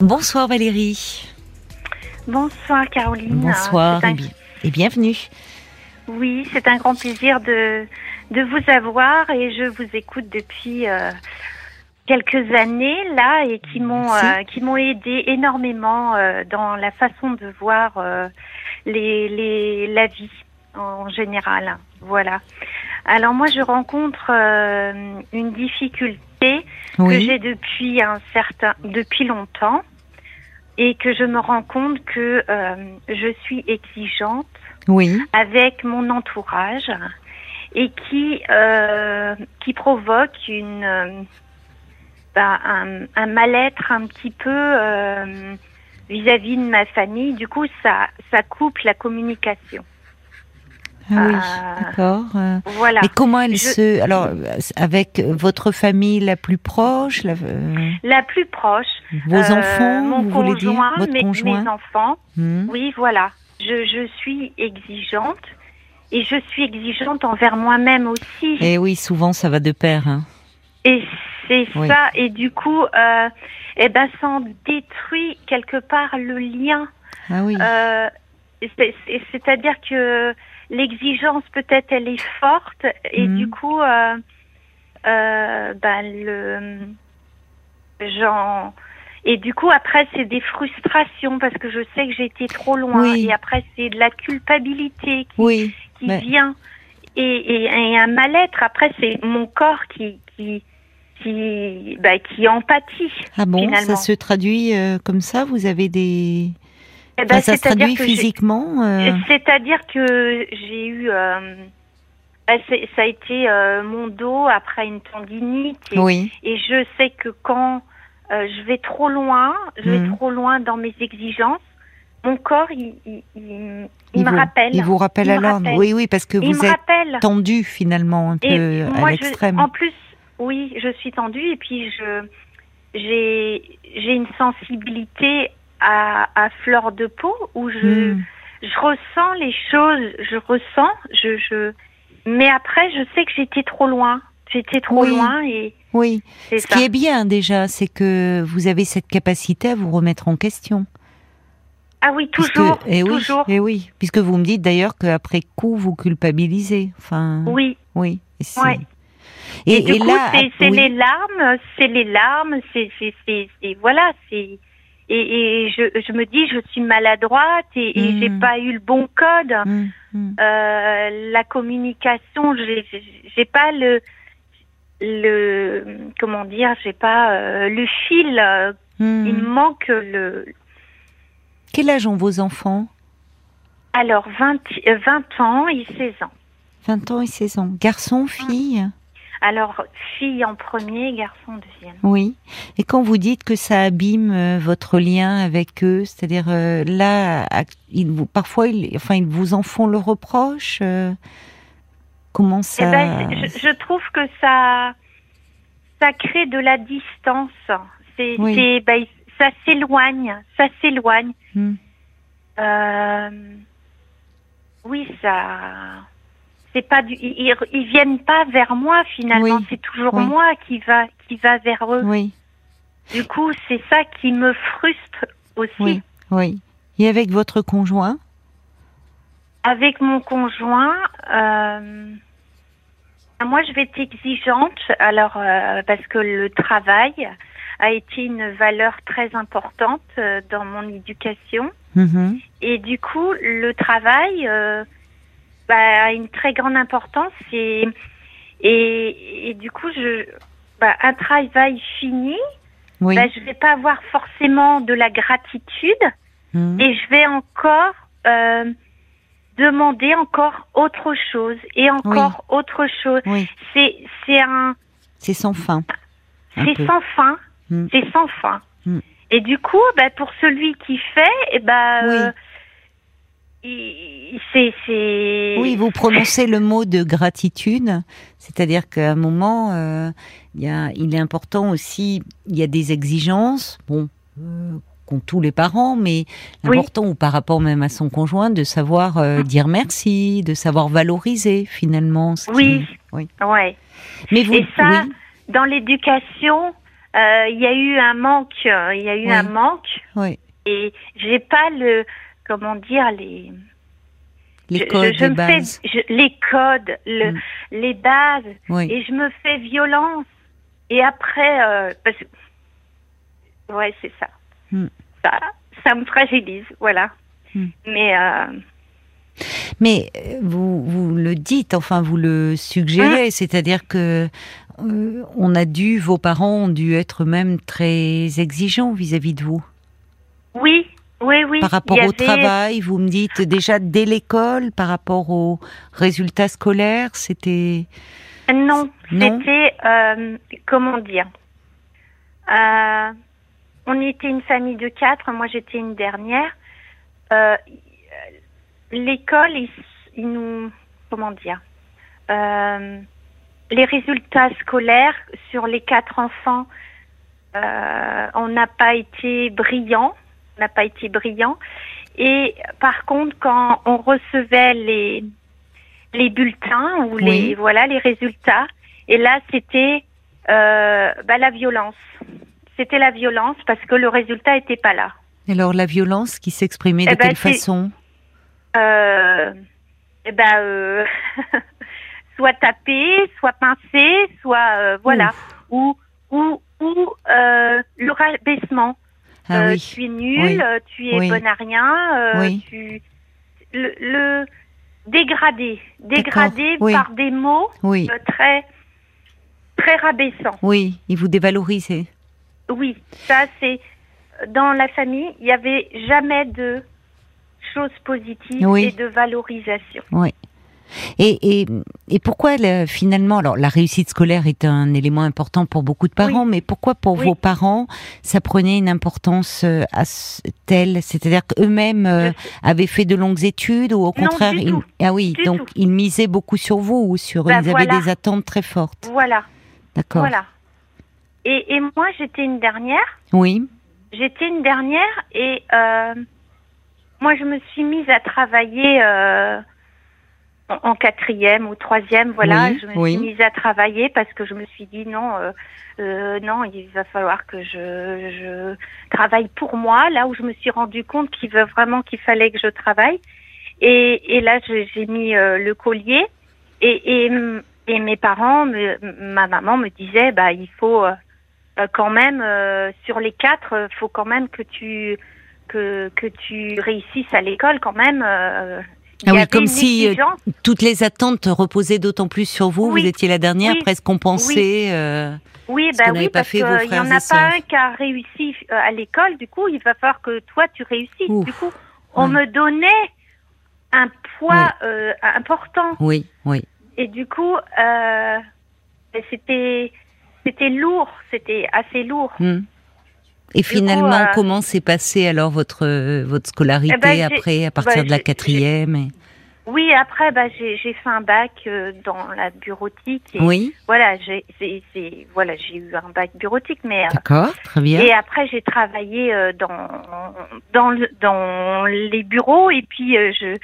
Bonsoir Valérie. Bonsoir Caroline. Bonsoir et, et, bienvenue. Oui, c'est un grand plaisir de, de vous avoir et je vous écoute depuis euh, quelques années là et qui m'ont euh, qui m'ont aidé énormément euh, dans la façon de voir les, les la vie en général. Voilà. Alors moi je rencontre une difficulté que j'ai depuis un certain depuis longtemps et que je me rends compte que euh, je suis exigeante oui. avec mon entourage et qui euh, qui provoque une euh, bah, un, un mal-être un petit peu euh, vis-à-vis -vis de ma famille. Du coup, ça ça coupe la communication. Ah oui, euh, d'accord. Euh. Voilà. Et comment elle se, alors, avec votre famille la plus proche, la, euh, la plus proche. Vos enfants, mon vous voulez dire votre mes, conjoint. mes enfants. Hmm. Oui, voilà. Je, je suis exigeante et je suis exigeante envers moi-même aussi. Et oui, souvent ça va de pair. Hein. Et c'est Oui. ça. Et du coup, euh, eh ben, ça en détruit quelque part le lien. Ah oui. Euh, c'est- c'est- C'est-à-dire que l'exigence peut-être elle est forte et Mhm. du coup, euh, euh, ben, le j'en et du coup après c'est des frustrations parce que je sais que j'ai été trop loin Oui. et après c'est de la culpabilité qui, oui. qui mais- vient et, et, et un mal-être après c'est mon corps qui qui qui bah, qui empathie Ah bon, finalement. ça se traduit euh, comme ça? Vous avez des. Eh ben, Enfin, ça se c'est-à-dire traduit que j'ai- physiquement euh, C'est-à-dire que j'ai eu, euh, bah, ça a été euh, mon dos après une tendinite et, Oui. et je sais que quand je vais trop loin, je vais Mhm. trop loin dans mes exigences, mon corps il, il, il- il me vous, rappelle. Il vous rappelle à l'ordre. Oui, oui, parce que vous êtes rappelle. tendu finalement un peu Et à moi, je, l'extrême. en plus, oui, je suis tendue et puis je j'ai une sensibilité à, à fleur de peau où je Hmm. je ressens les choses, je ressens, je, je, mais après, je sais que j'étais trop loin. J'étais trop Oui. loin et Oui. Ce ça. qui est bien déjà, c'est que vous avez cette capacité à vous remettre en question. Ah oui, Puisque- toujours, et oui, toujours. Et oui, puisque vous me dites d'ailleurs qu'après coup vous culpabilisez. Enfin. Oui. Oui. Et, Ouais. et, Et, du et coup, là, c'est oui. les larmes, c'est les larmes, c'est- voilà, c'est. Et, et je, je me dis, je suis maladroite et, et Mm. j'ai pas eu le bon code. Hum, hum. Euh, la communication, j'ai, pas le, le, comment dire, j'ai pas euh, le fil. euh. Il me manque le, Quel âge ont vos enfants? Alors, 20, euh, 20 ans et 16 ans. 20 ans et 16 ans. Garçon, fille? Alors, fille en premier, garçon deuxième. Oui. Et quand vous dites que ça abîme euh, votre lien avec eux, c'est-à-dire euh, là, ils vous, parfois, ils, enfin, ils vous en font le reproche. euh, comment Eh ça ben, je, je trouve que ça, ça crée de la distance. C'est, Oui. ben, ça s'éloigne, ça s'éloigne. Hmm. Euh, oui, ça. C'est pas du, ils, ils- viennent pas vers moi finalement. Oui. C'est toujours Oui. moi qui va, qui va vers eux. Oui, Du coup, c'est ça qui me frustre aussi. oui, oui. Et avec votre conjoint? Avec mon conjoint, euh, moi je vais être exigeante, alors euh, parce que le travail a été une valeur très importante euh, dans mon éducation. Mhm. Et du coup, le travail euh, bah, a une très grande importance et, et, et du coup, je, bah, un travail fini, Oui. bah, je vais pas avoir forcément de la gratitude Mhm. et je vais encore euh, demander encore autre chose et encore autre chose. Oui, C'est c'est un c'est sans fin. un c'est sans fin, c'est sans fin. Et du coup, bah, pour celui qui fait, eh ben, Oui. euh, c'est c'est Oui, vous prononcez le mot de gratitude, c'est-à-dire qu'à un moment, euh, il, y a, il est important aussi, il y a des exigences, bon, euh, qu'ont tous les parents, mais Oui. important, ou par rapport même à son conjoint, de savoir euh, dire merci, de savoir valoriser finalement. ce qui- Oui. oui. ouais. Mais vous, Et ça, oui, dans l'éducation, il y a eu un manque, il y a eu Oui. un manque, Oui. et j'ai pas le, comment dire, les, codes, je, je les me bases. fais, je- les codes, le, Mm. les bases, Oui. et je me fais violence. Et après, euh, parce que, ouais, c'est ça. Mm. ça. Ça me fragilise, voilà. Mm. Mais euh, Mais euh, vous, vous le dites, enfin vous le suggérez, Hein c'est-à-dire que euh, on a dû, vos parents ont dû être même très exigeants vis-à-vis de vous. oui, oui, oui. Par rapport il au avait- travail, vous me dites déjà dès l'école, par rapport aux résultats scolaires, c'était Non, Non c'était euh, comment dire Euh, On était une famille de quatre. Moi, j'étais une dernière. Euh, L'école, ils, ils nous comment dire Les résultats scolaires sur les quatre enfants, on n'a pas été brillant. N'a pas été brillant. Et par contre, quand on recevait les les bulletins ou les Oui. voilà les résultats. Et là, c'était euh, bah, la violence. C'était la violence parce que le résultat était pas là. alors la violence qui s'exprimait de Eh ben, quelle façon? Euh, eh ben, euh, soit tapé, soit pincé, soit euh, voilà, ou ou ou euh, le rabaissement. Ah Euh, oui, Tu es nul, Oui. euh, tu es Oui. bon à rien, euh, Oui. tu le, le dégradé, dégradé oui. par des mots oui, très très rabaissants. oui, il vous dévalorisait. Oui, ça c'est dans la famille, il n'y avait jamais de choses positives Oui. et de valorisation. Et, et, et pourquoi le- finalement, alors la réussite scolaire est un élément important pour beaucoup de parents, mais pourquoi pour Oui. vos parents ça prenait une importance euh, à ce- telle, c'est-à-dire qu'eux-mêmes euh, avaient fait de longues études ou au Non, contraire, du ils, tout. ah oui, Du donc tout. ils misaient beaucoup sur vous ou sur, Bah, ils avaient voilà. des attentes très fortes. Voilà, D'accord. voilà. Et, et moi j'étais une dernière, Oui, j'étais une dernière et euh, moi je me suis mise à travailler en, en quatrième ou troisième, voilà, Oui, je me oui. suis mise à travailler parce que je me suis dit non, euh, euh, non, il va falloir que je, je travaille pour moi, là où je me suis rendu compte qu'il veut vraiment qu'il fallait que je travaille. Et, et là, j'ai mis euh, le collier et, et, et mes parents, me- ma maman me disait, bah il faut euh, quand même euh, sur les quatre, faut quand même que tu que que tu réussisses à l'école quand même. Ah oui, comme si, euh, toutes les attentes reposaient d'autant plus sur vous. Oui. Vous étiez la dernière, Oui. presque compensée. euh, Oui, bah oui, parce qu'il n'y en a pas un qui a réussi euh, à l'école. Du coup, il va falloir que toi, tu réussisses. Ouf. Du coup, on me donnait un poids euh, important. Oui, oui. Et du coup, c'était c'était lourd. C'était assez lourd. Hmm. Et finalement, euh, comment s'est passée alors votre euh, votre scolarité Eh ben, après, à partir bah, de la quatrième et- Oui, après, bah, j'ai j'ai fait un bac euh, dans la bureautique. Et Oui, Voilà, j'ai voilà, j'ai eu un bac bureautique, mais euh, d'accord, très bien. Et après, j'ai travaillé euh, dans dans le- dans les bureaux et puis euh, je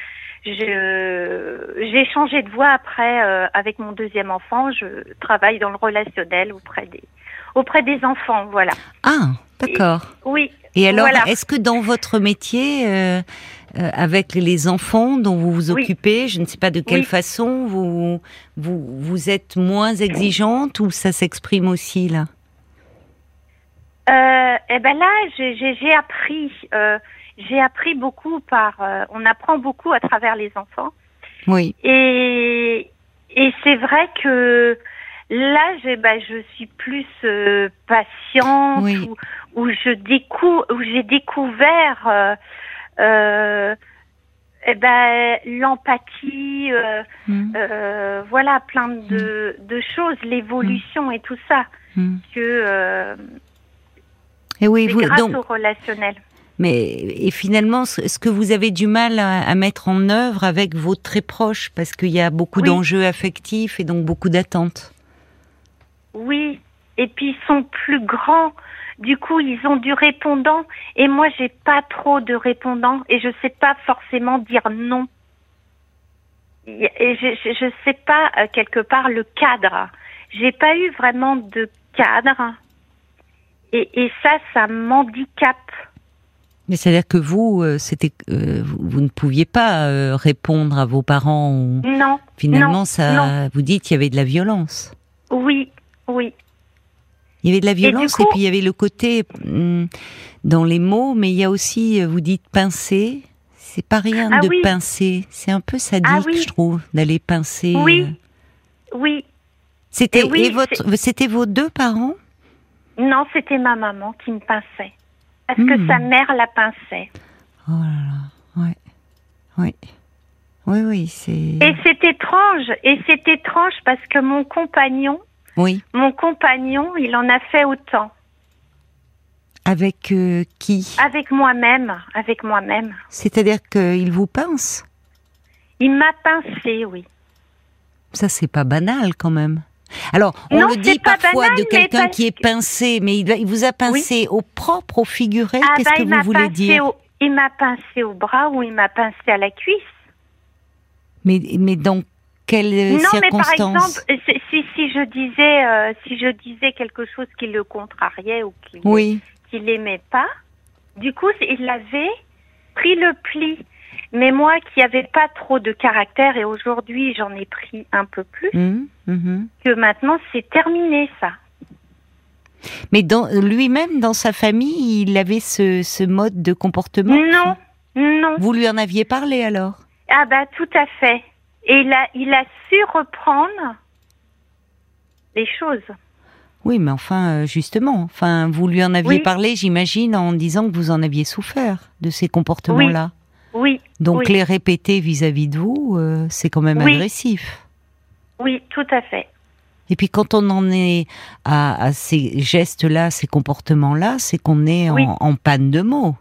je j'ai changé de voie après euh, avec mon deuxième enfant. Je travaille dans le relationnel auprès des auprès des enfants. Voilà. Ah, d'accord. Oui. Et alors, voilà. est-ce que dans votre métier, euh, euh, avec les enfants dont vous vous Oui. occupez, je ne sais pas de quelle Oui. façon, vous, vous vous êtes moins exigeante ou ça s'exprime aussi là? Euh, eh ben là, j'ai appris j'ai appris beaucoup par on apprend beaucoup à travers les enfants. Oui, Et, et c'est vrai que là, j'ai, bah, je suis plus euh, patiente, Oui. où, où je découvre, où j'ai découvert, euh, euh, eh ben, l'empathie, Hmm, voilà, plein de, de choses, l'évolution et tout ça, hmm. que Et oui, vous, grâce donc, au relationnel. mais et finalement, ce ce que vous avez du mal à, à mettre en œuvre avec vos très proches, parce qu'il y a beaucoup Oui. d'enjeux affectifs et donc beaucoup d'attentes. Oui, et puis ils sont plus grands. Du coup, ils ont du répondant et moi j'ai pas trop de répondants et je sais pas forcément dire non. Et je, je sais pas euh, quelque part le cadre. J'ai pas eu vraiment de cadre. Et, et ça, ça m'handicape. Mais c'est-à-dire que vous, euh, c'était, euh, vous, vous ne pouviez pas euh, répondre à vos parents. Ou... Non. Finalement, non, ça, non. vous dites qu'il y avait de la violence. Oui, oui. Il y avait de la violence et, coup- puis il y avait le côté hum, dans les mots, mais il y a aussi, euh, vous dites pincer. C'est pas rien Ah de oui. pincer. C'est un peu sadique, Ah oui. je trouve, d'aller pincer. Oui. euh. Oui. C'était oui, vos deux parents? Non, c'était ma maman qui me pinçait. Parce que Hmm. sa mère la pinçait. Oh là là, ouais, ouais, oui, oui, c'est. Et c'est étrange. Et c'est étrange parce que mon compagnon, Oui, mon compagnon, il en a fait autant. avec euh, qui? Avec moi-même. Avec moi-même. C'est-à-dire qu'il vous pince? Il m'a pincé, oui. Ça, c'est pas banal quand même. Alors, on Non, le dit parfois banal, de quelqu'un qui est pincé, mais il, vous a pincé au propre, au figuré? Ah Qu'est-ce bah, que il vous m'a voulez dire? au, il m'a pincé au bras ou il m'a pincé à la cuisse. mais, mais dans quelles non, mais par circonstances? exemple, si, je disais, euh, si je disais quelque chose qui le contrariait ou qui Oui, qu'il aimait pas, du coup, il avait pris le pli. Mais moi, qui n'avais pas trop de caractère, et aujourd'hui j'en ai pris un peu plus, hum, mhm. que maintenant c'est terminé ça. mais dans lui-même, dans sa famille, il avait ce, ce mode de comportement. Non, non. Vous lui en aviez parlé alors? Ah bah tout à fait. Et il a, il a su reprendre les choses. Oui, mais enfin, euh, justement, enfin, vous lui en aviez Oui. parlé, j'imagine, en disant que vous en aviez souffert de ces comportements-là. Oui, Donc oui. les répéter vis-à-vis de vous, euh, c'est quand même agressif. oui, tout à fait. Et puis quand on en est à, à ces gestes-là, ces comportements-là, c'est qu'on est en panne de mots.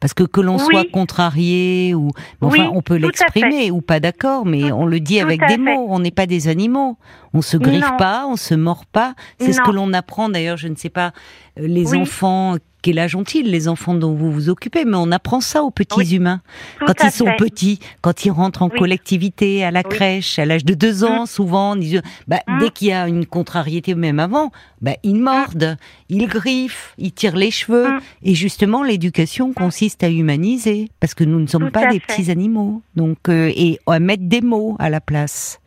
Parce que que l'on Oui. soit contrarié ou enfin Oui, on peut l'exprimer ou pas d'accord, mais on le dit tout avec des fait. mots. On n'est pas des animaux. On se griffe Non. pas, on se mord pas. C'est ce que l'on apprend d'ailleurs. Je ne sais pas euh, les Oui. enfants. Quel âge ont-ils les enfants dont vous vous occupez Mais on apprend ça aux petits Oui. humains Tout quand ils sont fait. petits, quand ils rentrent en Oui. collectivité, à la Oui. crèche, à l'âge de deux ans, souvent, on dit, bah, Mm. dès qu'il y a une contrariété, même avant, bah, ils mordent, ils griffent, ils tirent les cheveux. Mm. Et justement, l'éducation consiste à humaniser, parce que nous ne sommes Tout pas des fait. petits animaux. Donc, euh, et à mettre des mots à la place.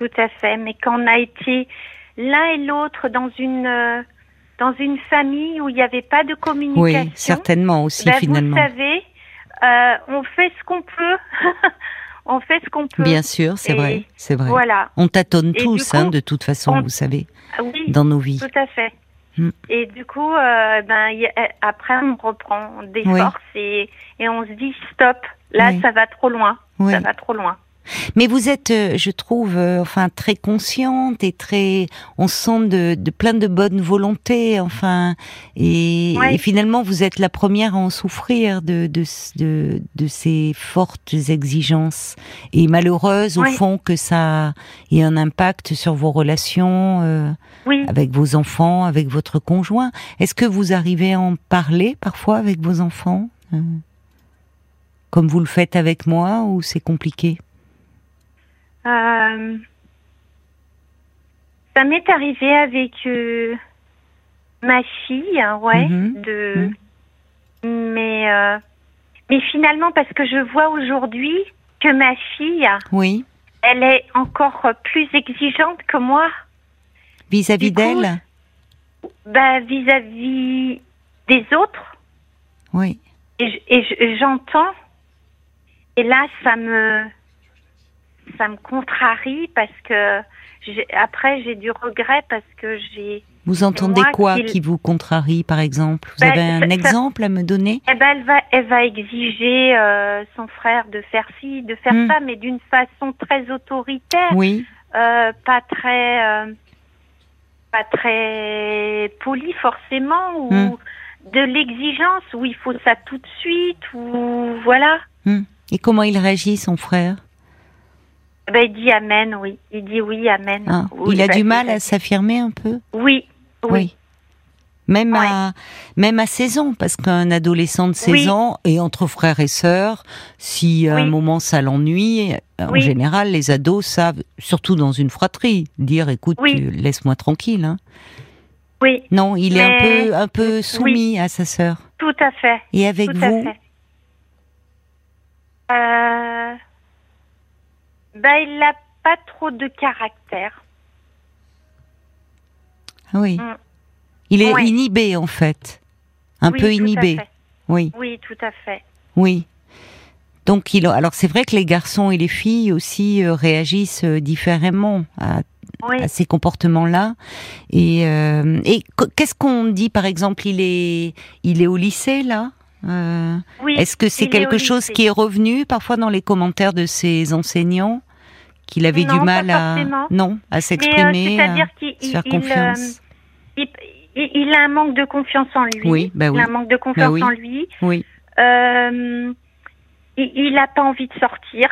Tout à fait. Mais quand on a été l'un et l'autre dans une euh, dans une famille où il n'y avait pas de communication, Oui, certainement aussi, ben, finalement. vous savez, euh, on fait ce qu'on peut. on fait ce qu'on peut. Bien sûr, c'est vrai, c'est vrai. Voilà. On tâtonne Et tous, coup, hein, de toute façon, on- vous savez, Oui, dans nos vies. tout à fait. Mm. Et du coup, euh, ben a- après on reprend des Oui. forces et, et on se dit stop. Là, Oui. ça va trop loin. Oui. Ça va trop loin. Mais vous êtes, euh, je trouve, euh, enfin très consciente et très, on sent de, de plein de bonne volonté, enfin, et, Ouais. et finalement vous êtes la première à en souffrir de de, de, de ces fortes exigences et malheureuse au Ouais. fond que ça ait un impact sur vos relations euh, Oui. avec vos enfants, avec votre conjoint. Est-ce que vous arrivez à en parler parfois avec vos enfants, euh, comme vous le faites avec moi, ou c'est compliqué? Euh, ça m'est arrivé avec euh, ma fille, hein, ouais, Mhm. de, mais euh, mais finalement parce que je vois aujourd'hui que ma fille, Oui. elle est encore plus exigeante que moi, Vis-à-vis d'elle? bah, vis-à-vis des autres, Oui. et je- et je- j'entends, et là ça me ça me contrarie parce que après j'ai du regret parce que j'ai Vous entendez quoi qui vous contrarie, par exemple? Vous Ben, avez un ça- exemple à me donner? Eh ben, elle va, elle va exiger euh, son frère de faire ci, de faire Hmm. ça, mais d'une façon très autoritaire, Oui. euh, pas très, euh, pas très polie forcément, ou Hmm. de l'exigence où il faut ça tout de suite, ou voilà. Hmm. Et comment il réagit, son frère? Ben, il dit amen, oui. Il dit oui, amen. Ah, Oui, Il a ben, du mal à s'affirmer un peu? Oui, oui. Même, Ouais. à, même à 16 ans, parce qu'un adolescent de 16 Oui. ans, et entre frères et sœurs, si à un moment ça l'ennuie, en Oui. général, les ados savent, surtout dans une fratrie, dire écoute, tu- laisse-moi tranquille. Hein. Oui. Non, il est un peu, un peu soumis à sa sœur. Tout à fait. Et avec tout vous? à fait. Euh... Ben, il n'a pas trop de caractère. Ah Oui. Mm. Il est Ouais. inhibé en fait. Un Oui, peu inhibé. Oui, Oui, tout à fait. oui. Donc il alors c'est vrai que les garçons et les filles aussi euh, réagissent euh, différemment à, Oui. à ces comportements-là. Et, euh, et qu- qu'est-ce qu'on dit par exemple Il est il est au lycée là. Oui. Est-ce que c'est quelque chose lycée. qui est revenu parfois dans les commentaires de ses enseignants? Qu'il avait du Non, mal pas à non à euh, s'exprimer, à c'est-à-dire qu'il se faire il- confiance. euh, il, il- a un manque de confiance en lui. Oui, bah oui. Il a un manque de confiance oui. en lui. Oui. Euh, il n'a pas envie de sortir.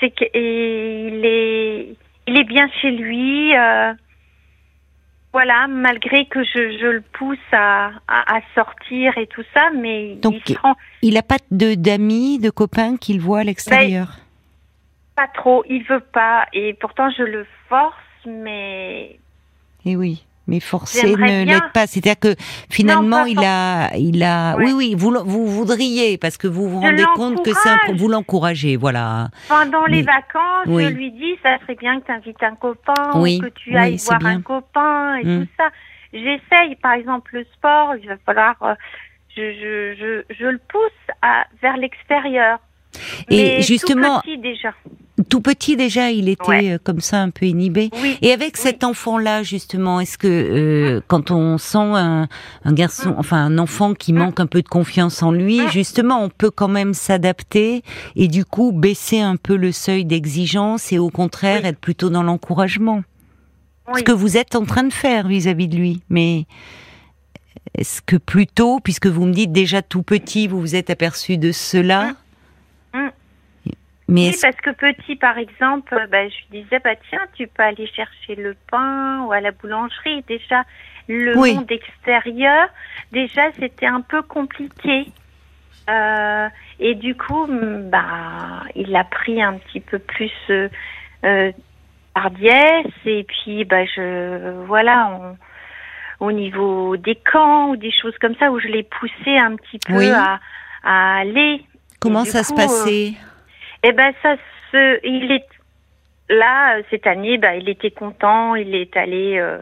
C'est que, et il est, il est bien chez lui. euh, voilà, malgré que je, je le pousse à, à, à sortir et tout ça, mais Donc, il n'a pas de d'amis, de copains qu'il voit à l'extérieur? Pas trop. Il veut pas, et pourtant je le force, mais Eh oui, mais forcer ne l'aide pas. C'est-à-dire que finalement, il a, il a. Ouais. Oui, oui, vous, vous voudriez parce que vous vous Je rendez compte que c'est un, vous l'encouragez, voilà. pendant les vacances, oui. je lui dis, ça serait bien que tu invites un copain, Oui, ou que tu ailles voir bien. un copain et Mm. tout ça. J'essaye, par exemple, le sport, il va falloir, euh, je, je, je, je le pousse à, vers l'extérieur. Et Mais justement- tout petit déjà. Tout petit déjà, il était Ouais. euh, comme ça un peu inhibé. Oui. Et avec cet enfant-là, justement, est-ce que euh, quand on sent un, un garçon, Mm. enfin un enfant qui manque un peu de confiance en lui, Mm. justement, on peut quand même s'adapter et du coup baisser un peu le seuil d'exigence et au contraire Oui. être plutôt dans l'encouragement. Ce que vous êtes en train de faire vis-à-vis de lui. Mais est-ce que plutôt, puisque vous me dites déjà tout petit, vous vous êtes aperçu de cela. Mais Oui, parce que petit, par exemple, euh, bah, je lui disais, bah, tiens, tu peux aller chercher le pain ou à la boulangerie. Déjà, le Oui. monde extérieur, déjà, c'était un peu compliqué. Euh, et du coup, bah, il a pris un petit peu plus euh, euh, hardiesse. Et puis, bah, je, voilà, on- au niveau des camps ou des choses comme ça, où je l'ai poussé un petit peu Oui. à, à aller. comment ça se coup, passait? Eh ben ça se, il est là euh, cette année, bah, il était content, il est allé euh,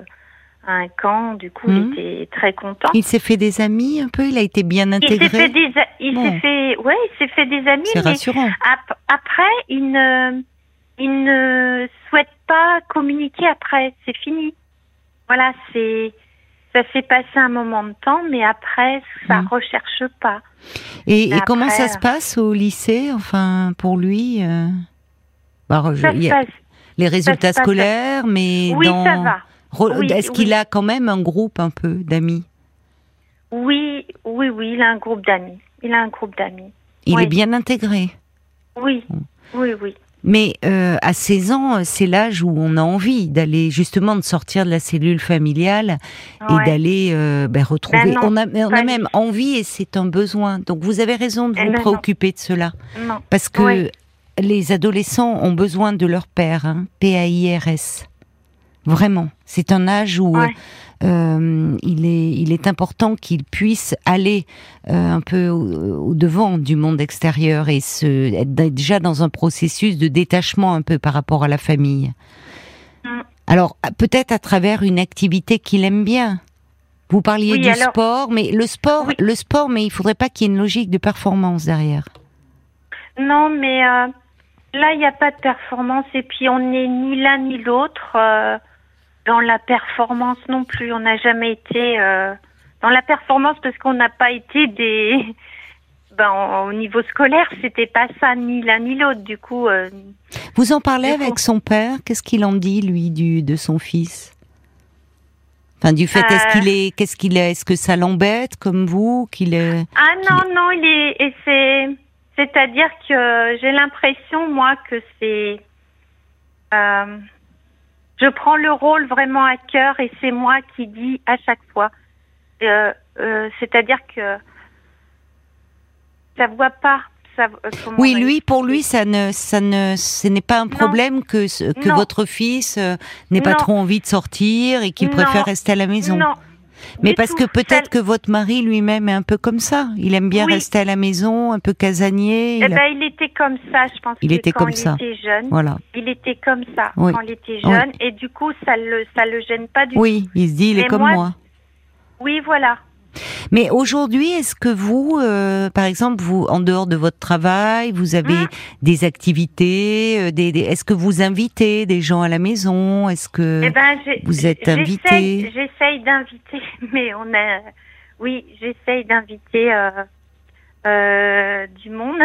à un camp, du coup il était très content. Il s'est fait des amis un peu, il a été bien Il s'est intégré? fait des, a- il Bon. s'est fait, ouais, il s'est fait des amis, C'est rassurant. ap- après il ne, il ne souhaite pas communiquer après, c'est fini. Voilà, c'est, ça s'est passé un moment de temps, mais après ça Mhm. recherche pas. Et, comment ça après, se passe au lycée, enfin, pour lui euh, bah, je- y a. Les résultats scolaires, mais Oui, dans... ça va. Re- Oui, Est-ce qu'il a quand même un groupe un peu d'amis? Oui, oui, oui, il a un groupe d'amis. Il a un groupe d'amis. Il est bien intégré. Oui, oui, oui. Mais euh, à 16 ans, euh, c'est l'âge où on a envie d'aller justement de sortir de la cellule familiale et Ouais. d'aller euh, ben, retrouver. Ben non, on a, on a pas même envie et c'est un besoin. Donc vous avez raison de Eh vous ben non. préoccuper de cela. Non. Parce que Oui. les adolescents ont besoin de leur père, hein, P-A-I-R-S. Vraiment. C'est un âge où Ouais. Euh, il, est, il est important qu'ils puissent aller euh, un peu au, au devant du monde extérieur et se, être déjà dans un processus de détachement un peu par rapport à la famille. Mm. Alors, peut-être à travers une activité qu'il aime bien. Vous parliez Oui, du alors- sport, mais le sport, Oui. le sport, mais il faudrait pas qu'il y ait une logique de performance derrière. Non, mais euh, là, il n'y a pas de performance. Et puis, on n'est ni l'un ni l'autre dans la performance non plus. On n'a jamais été euh, dans la performance parce qu'on n'a pas été des. Ben, au niveau scolaire, c'était pas ça, ni l'un ni l'autre. Du coup, euh, Vous en parlez coup- avec son père? Qu'est-ce qu'il en dit lui du de son fils? Enfin, du fait, est-ce Euh. qu'il est, qu'est-ce qu'il est, est-ce que ça l'embête comme vous qu'il est Ah non, non, il est, et c'est, c'est-à-dire que j'ai l'impression, moi, que c'est, euh, je prends le rôle vraiment à cœur et c'est moi qui dis à chaque fois. Euh, euh, c'est-à-dire que ça voit pas. Ça, euh, Oui, lui, pour lui, ça ne, ça ne, ce n'est pas un problème que ce- que Non. votre fils n'ait pas trop envie de sortir et qu'il préfère rester à la maison. Non, Mais parce que peut-être que votre mari lui-même est un peu comme ça. Il aime bien rester à la maison, un peu casanier. Eh il, ben, il était comme ça, je pense. Il était quand comme il ça. Était jeune, voilà. Il était comme ça quand il était jeune, et du coup, ça le ça le gêne pas du tout. Oui, il se dit, il est comme moi. Oui, voilà. Mais aujourd'hui, est-ce que vous, euh, par exemple, vous, en dehors de votre travail, vous avez mmh. des activités, euh, des, est-ce que vous invitez des gens à la maison? Est-ce que eh ben, vous êtes invité? J'essaye d'inviter, mais on a, oui, j'essaye d'inviter euh, du monde.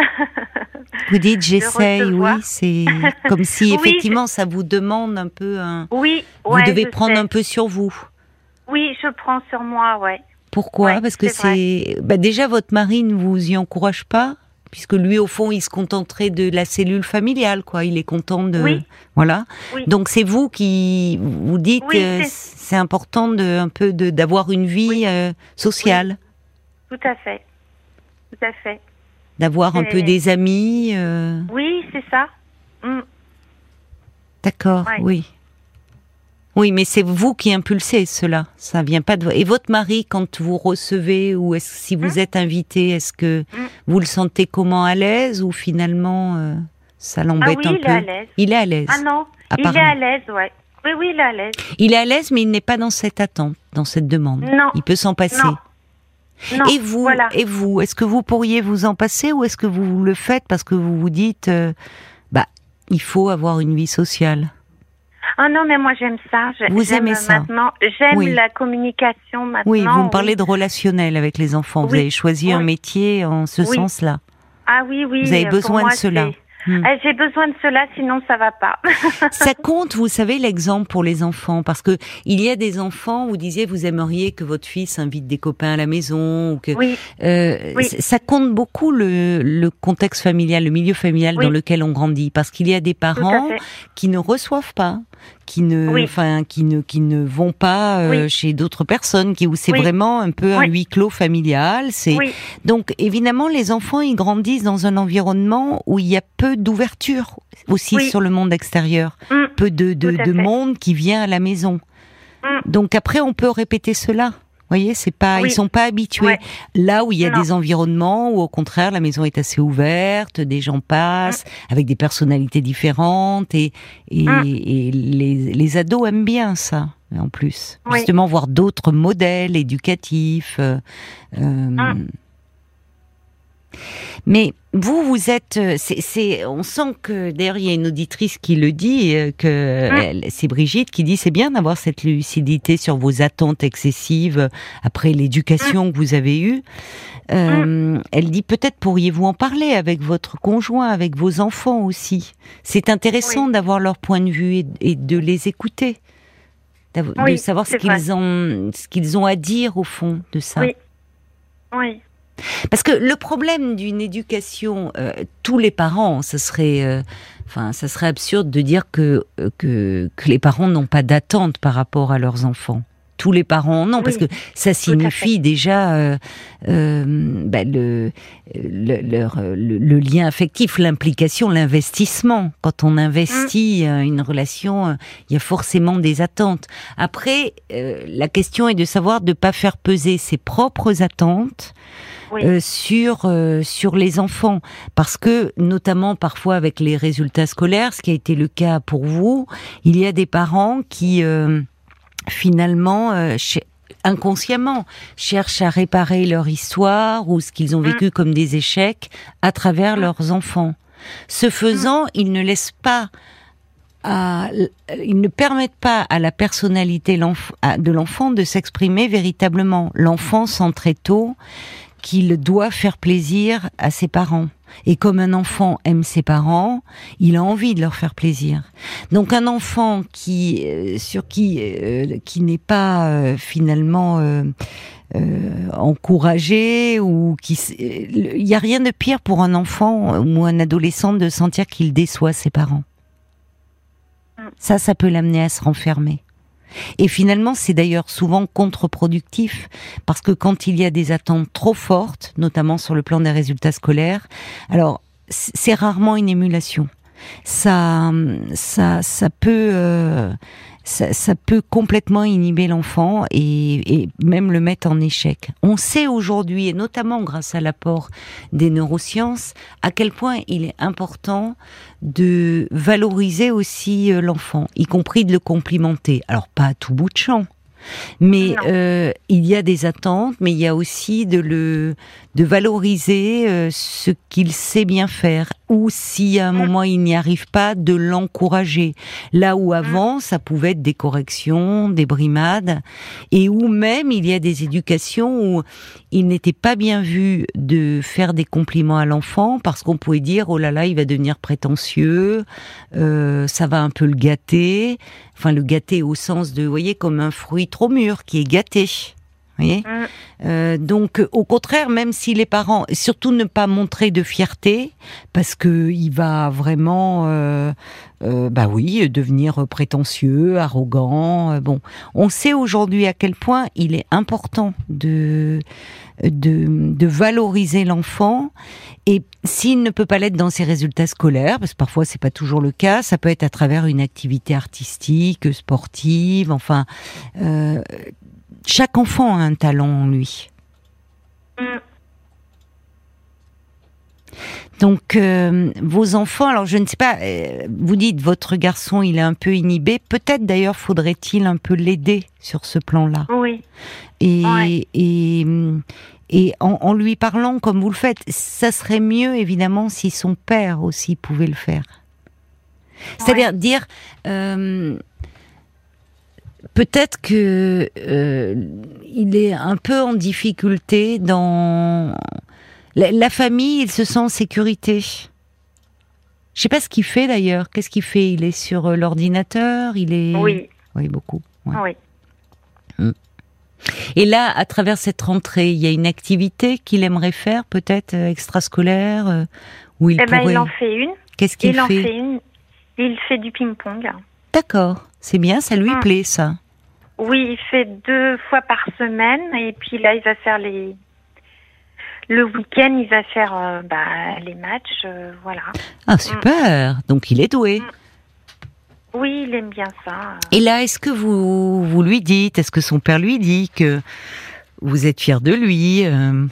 Vous dites j'essaye, oui, c'est comme si effectivement ça vous demande un peu un. Oui, vous devez prendre un peu sur vous. Oui, je prends sur moi, ouais. Pourquoi Parce que c'est bah déjà votre mari ne vous y encourage pas puisque lui au fond il se contenterait de la cellule familiale quoi. Il est content de oui. voilà. Donc c'est vous qui vous dites que c'est important de un peu d'avoir une vie euh, sociale. Tout à fait. Tout à fait. D'avoir un peu des amis euh... oui c'est ça. Mm. d'accord oui oui, mais c'est vous qui impulsez cela. Ça vient pas de Et votre mari, quand vous recevez ou est-ce si vous hein êtes invité, est-ce que hein vous le sentez comment à l'aise ou finalement euh, ça l'embête ah un il peu est à l'aise. Il est à l'aise. Ah non, il est à l'aise, ouais. Oui, oui, il est à l'aise. Il est à l'aise, mais il n'est pas dans cette attente, dans cette demande. Non. Il peut s'en passer. Non. Non, et vous, voilà. et vous, est-ce que vous pourriez vous en passer ou est-ce que vous le faites parce que vous vous dites, euh, bah, il faut avoir une vie sociale? Ah non, mais moi j'aime ça. Vous aimez ça Maintenant, j'aime la communication maintenant. Oui, vous me parlez de relationnel avec les enfants. Vous avez choisi un métier en ce sens-là. Ah oui, oui. Vous avez besoin de cela. Hmm. Eh, j'ai besoin de cela, sinon ça va pas. ça compte, vous savez, l'exemple pour les enfants, parce que il y a des enfants. Vous disiez, vous aimeriez que votre fils invite des copains à la maison, ou que oui. Euh, oui. ça compte beaucoup le, le, contexte familial, le milieu familial oui. dans lequel on grandit, parce qu'il y a des parents qui ne reçoivent pas qui ne, enfin, qui ne, qui ne vont pas euh, oui. chez d'autres personnes, qui où c'est Oui. vraiment un peu un huis clos familial. C'est donc évidemment les enfants ils grandissent dans un environnement où il y a peu d'ouverture aussi sur le monde extérieur, Mm. peu de, de, monde qui vient à la maison. Mm. Donc après on peut répéter cela. Vous voyez, c'est pas, Oui. ils sont pas habitués. Ouais. Là où il y a Non. des environnements où au contraire la maison est assez ouverte, des gens passent avec des personnalités différentes et et, Mm. et les, les ados aiment bien ça en plus. Oui. Justement voir d'autres modèles éducatifs. euh, euh, Mm. Mais vous, vous êtes, euh, c'est, on sent que d'ailleurs il y a une auditrice qui le dit, euh, que c'est Brigitte qui dit c'est bien d'avoir cette lucidité sur vos attentes excessives après l'éducation que vous avez eue. Euh, Elle dit peut-être pourriez-vous en parler avec votre conjoint, avec vos enfants aussi. C'est intéressant d'avoir leur point de vue et, et de les écouter, de savoir ce qu'ils ont, ce qu'ils ont à dire au fond de ça. Oui. Oui. Parce que le problème d'une éducation, euh, tous les parents, ce serait, euh, enfin, ça serait absurde de dire que euh, que, que les parents n'ont pas d'attente par rapport à leurs enfants. Tous les parents, non, parce que Oui, ça signifie déjà bah, le, le, leur, le, le lien affectif, l'implication, l'investissement. Quand on investit Mm. une relation, il y a forcément des attentes. Après, la question est de savoir de pas faire peser ses propres attentes Oui. euh, sur euh, sur les enfants. Parce que notamment parfois avec les résultats scolaires ce qui a été le cas pour vous il y a des parents qui euh, finalement inconsciemment cherchent à réparer leur histoire ou ce qu'ils ont vécu comme des échecs à travers leurs enfants. Ce faisant ils ne laissent pas à- ils ne permettent pas à la personnalité de l'enfant de s'exprimer véritablement. L'enfant sent très tôt qu'il doit faire plaisir à ses parents. Et comme un enfant aime ses parents, il a envie de leur faire plaisir. Donc un enfant qui euh, sur qui euh, qui n'est pas euh, finalement euh, euh, encouragé ou qui euh, il y a rien de pire pour un enfant ou un adolescent de sentir qu'il déçoit ses parents. Ça, ça peut l'amener à se renfermer. Et finalement, c'est d'ailleurs souvent contre-productif parce que quand il y a des attentes trop fortes, notamment sur le plan des résultats scolaires, alors c'est rarement une émulation. Ça, ça, ça peut, euh, ça, peut complètement inhiber l'enfant et, et, même le mettre en échec. On sait aujourd'hui, et notamment grâce à l'apport des neurosciences, à quel point il est important de valoriser aussi euh, l'enfant, y compris de le complimenter. Alors pas à tout bout de champ, mais euh, il y a des attentes, mais il y a aussi de le de valoriser euh, ce qu'il sait bien faire, ou si à un mm. moment il n'y arrive pas, de l'encourager. Là où mm. avant ça pouvait être des corrections, des brimades, et où même il y a des éducations où il n'était pas bien vu de faire des compliments à l'enfant parce qu'on pouvait dire oh là là il va devenir prétentieux, euh, ça va un peu le gâter, enfin le gâter au sens de vous voyez comme un fruit trop mûr qui est gâté voyez mm. euh, donc, au contraire, même si les parents, surtout ne pas montrer de fierté, parce que il va vraiment, euh, euh, bah oui, devenir prétentieux, arrogant. Bon, on sait aujourd'hui à quel point il est important de de, de valoriser l'enfant et s'il ne peut pas l'être dans ses résultats scolaires, parce que parfois c'est pas toujours le cas, ça peut être à travers une activité artistique, sportive, enfin. Chaque enfant a un talent en lui. Mm. Donc, euh, vos enfants, alors je ne sais pas, euh, vous dites votre garçon, il est un peu inhibé. Peut-être d'ailleurs faudrait-il un peu l'aider sur ce plan-là. Oui. Et, et, et en, lui parlant comme vous le faites, ça serait mieux évidemment si son père aussi pouvait le faire. C'est-à-dire dire, euh, peut-être que euh, il est un peu en difficulté dans la, famille. Il se sent en sécurité. Je sais pas ce qu'il fait d'ailleurs. Qu'est-ce qu'il fait? Il est sur euh, l'ordinateur. Il est. Oui. Oui, beaucoup. Oui. Hmm. Et là, à travers cette rentrée, il y a une activité qu'il aimerait faire, peut-être euh, extrascolaire, où il eh ben, il en fait une. Qu'est-ce qu'il fait Il en fait? une. Il fait du ping-pong. D'accord, c'est bien, ça lui hmm. plaît ça. Oui, il fait deux fois par semaine et puis là il va faire les le week-end il va faire euh, bah, les matchs, euh, voilà. Ah super, donc il est doué. Hmm. Oui, il aime bien ça. Et là, est-ce que vous vous lui dites, est-ce que son père lui dit que vous êtes fier de lui euh?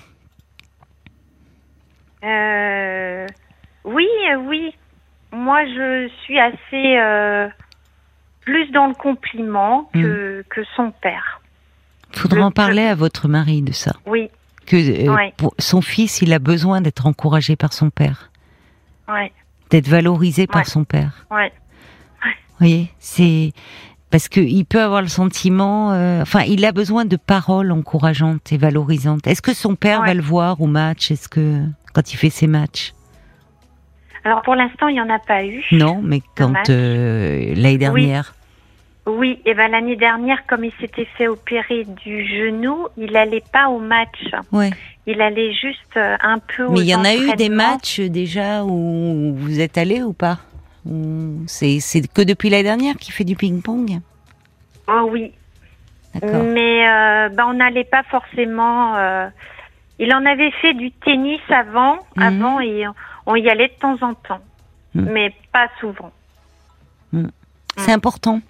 Oui, oui. Moi, je suis assez plus dans le compliment que, hmm. que son père. Il faudra en parler à votre mari de ça. Oui. Que euh, son fils, il a besoin d'être encouragé par son père. Oui. D'être valorisé par son père. Oui. Vous voyez, c'est parce qu'il peut avoir le sentiment, euh, enfin, il a besoin de paroles encourageantes et valorisantes. Est-ce que son père va le voir au match? Est-ce que quand il fait ses matchs? Alors pour l'instant, il n'y en a pas eu. Non, mais quand euh, l'année dernière. Oui. et ben l'année dernière, comme il s'était fait opérer du genou, il n'allait pas au match. Ouais. Il allait juste euh, un peu. Mais il y en a eu des matchs déjà où vous êtes allé ou pas? C'est que depuis l'année dernière qu'il fait du ping-pong? Oh oui. Mais euh, ben, on n'allait pas forcément. il en avait fait du tennis avant, mhm. avant et on y allait de temps en temps, hmm. mais pas souvent. Hmm. Hmm. C'est important.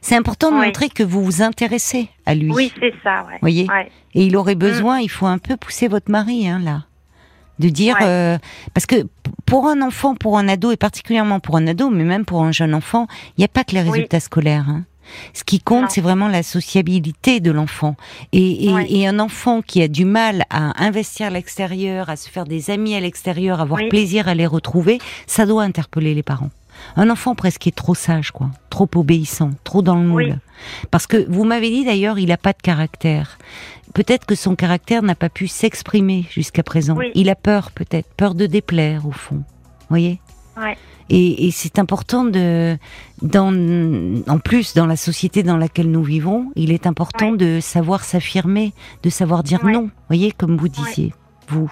C'est important de montrer que vous vous intéressez à lui. Oui, c'est ça. Ouais. Voyez. Et il aurait besoin, il faut un peu pousser votre mari, hein, là, de dire euh, parce que pour un enfant, pour un ado et particulièrement pour un ado, mais même pour un jeune enfant, il n'y a pas que les résultats scolaires. Hein. Ce qui compte, c'est vraiment la sociabilité de l'enfant. Et, un enfant qui a du mal à investir à l'extérieur, à se faire des amis à l'extérieur, à avoir plaisir à les retrouver, ça doit interpeller les parents. Un enfant presque est trop sage, quoi, trop obéissant, trop dans le moule. Parce que vous m'avez dit d'ailleurs, il n'a pas de caractère. Peut-être que son caractère n'a pas pu s'exprimer jusqu'à présent. Il a peur, peut-être, peur de déplaire au fond. Voyez? Et, c'est important de, dans, en plus, dans la société dans laquelle nous vivons, il est important de savoir s'affirmer, de savoir dire non. Voyez, comme vous disiez, vous.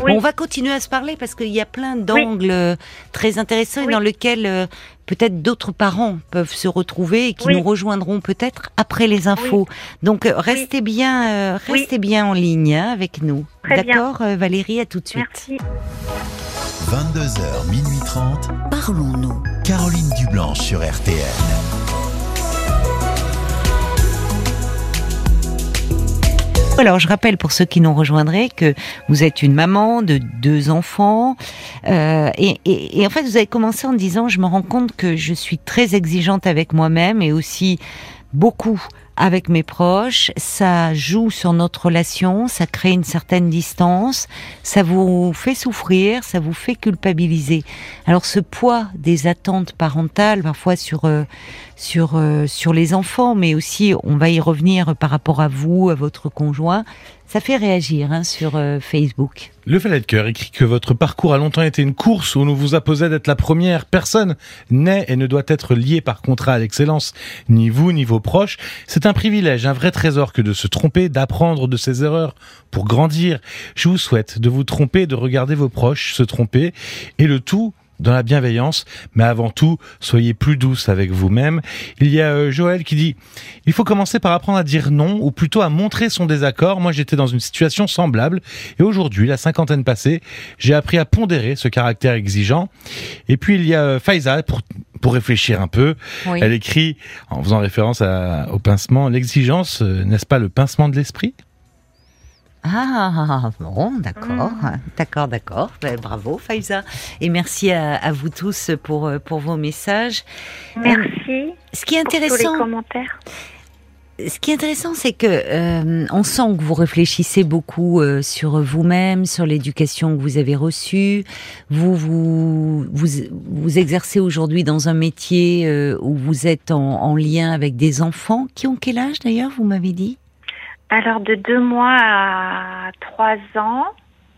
On va continuer à se parler parce qu'il y a plein d'angles très intéressants dans lesquels euh, peut-être d'autres parents peuvent se retrouver et qui nous rejoindront peut-être après les infos. Donc euh, restez bien, euh, restez bien en ligne hein, avec nous. D'accord, Valérie, à tout de suite. Merci. 22h, minuit 30. Parlons-nous. Caroline Dublanche sur RTN. Alors, je rappelle pour ceux qui nous rejoindraient que vous êtes une maman de deux enfants euh, et, et, et, en fait, vous avez commencé en disant je me rends compte que je suis très exigeante avec moi-même et aussi beaucoup avec mes proches, ça joue sur notre relation, ça crée une certaine distance, ça vous fait souffrir, ça vous fait culpabiliser. Alors ce poids des attentes parentales, parfois sur euh, sur euh, sur les enfants, mais aussi on va y revenir par rapport à vous, à votre conjoint, ça fait réagir hein, sur euh, Facebook. Le Valet de Cœur écrit que votre parcours a longtemps été une course où on vous apposait d'être la première personne. N'est et ne doit être lié par contrat à l'excellence. Ni vous, ni vos proches. C'est un privilège, un vrai trésor que de se tromper, d'apprendre de ses erreurs pour grandir. Je vous souhaite de vous tromper, de regarder vos proches se tromper et le tout dans la bienveillance, mais avant tout, soyez plus douce avec vous-même. Il y a euh, Joël qui dit, il faut commencer par apprendre à dire non, ou plutôt à montrer son désaccord. Moi, j'étais dans une situation semblable, et aujourd'hui, la cinquantaine passée, j'ai appris à pondérer ce caractère exigeant. Et puis, il y a euh, Faiza, pour pour réfléchir un peu. Elle écrit, en faisant référence au pincement, l'exigence, euh, n'est-ce pas le pincement de l'esprit? Ah, bon, d'accord, mm. d'accord, d'accord. Ben, bravo, Faiza. Et merci à, vous tous pour, euh, pour vos messages. Merci. ce qui est intéressant. Tous les commentaires. Ce qui est intéressant, c'est que euh, on sent que vous réfléchissez beaucoup euh, sur vous-même, sur l'éducation que vous avez reçue. Vous vous vous, vous exercez aujourd'hui dans un métier où vous êtes en, en lien avec des enfants qui ont quel âge d'ailleurs Vous m'avez dit? Alors de deux mois à trois ans.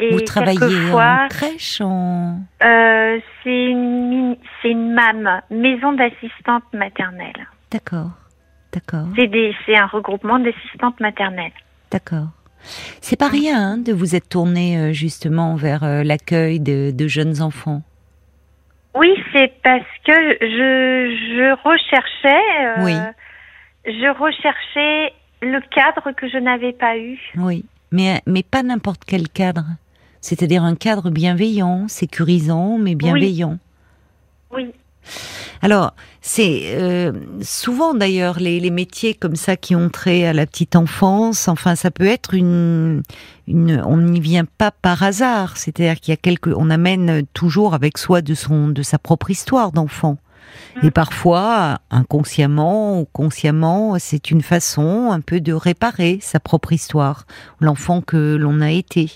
Et Vous travaillez en crèche en... Euh, c'est une, c'est une MAM, maison d'assistante maternelle. D'accord, d'accord. C'est, c'est un regroupement d'assistantes maternelles. D'accord. C'est pas rien hein, de vous être tourné euh, justement vers euh, l'accueil de, de, jeunes enfants. Oui, c'est parce que je, je recherchais. oui. Je recherchais le cadre que je n'avais pas eu. Oui, mais, mais pas n'importe quel cadre. C'est-à-dire un cadre bienveillant, sécurisant, mais bienveillant. Oui. Alors, c'est euh, souvent d'ailleurs les, les, métiers comme ça qui ont trait à la petite enfance. Enfin, ça peut être une, une on n'y vient pas par hasard. C'est-à-dire qu'il y a quelque, on amène toujours avec soi de son, de sa propre histoire d'enfant. Et parfois, inconsciemment ou consciemment, c'est une façon un peu de réparer sa propre histoire, l'enfant que l'on a été.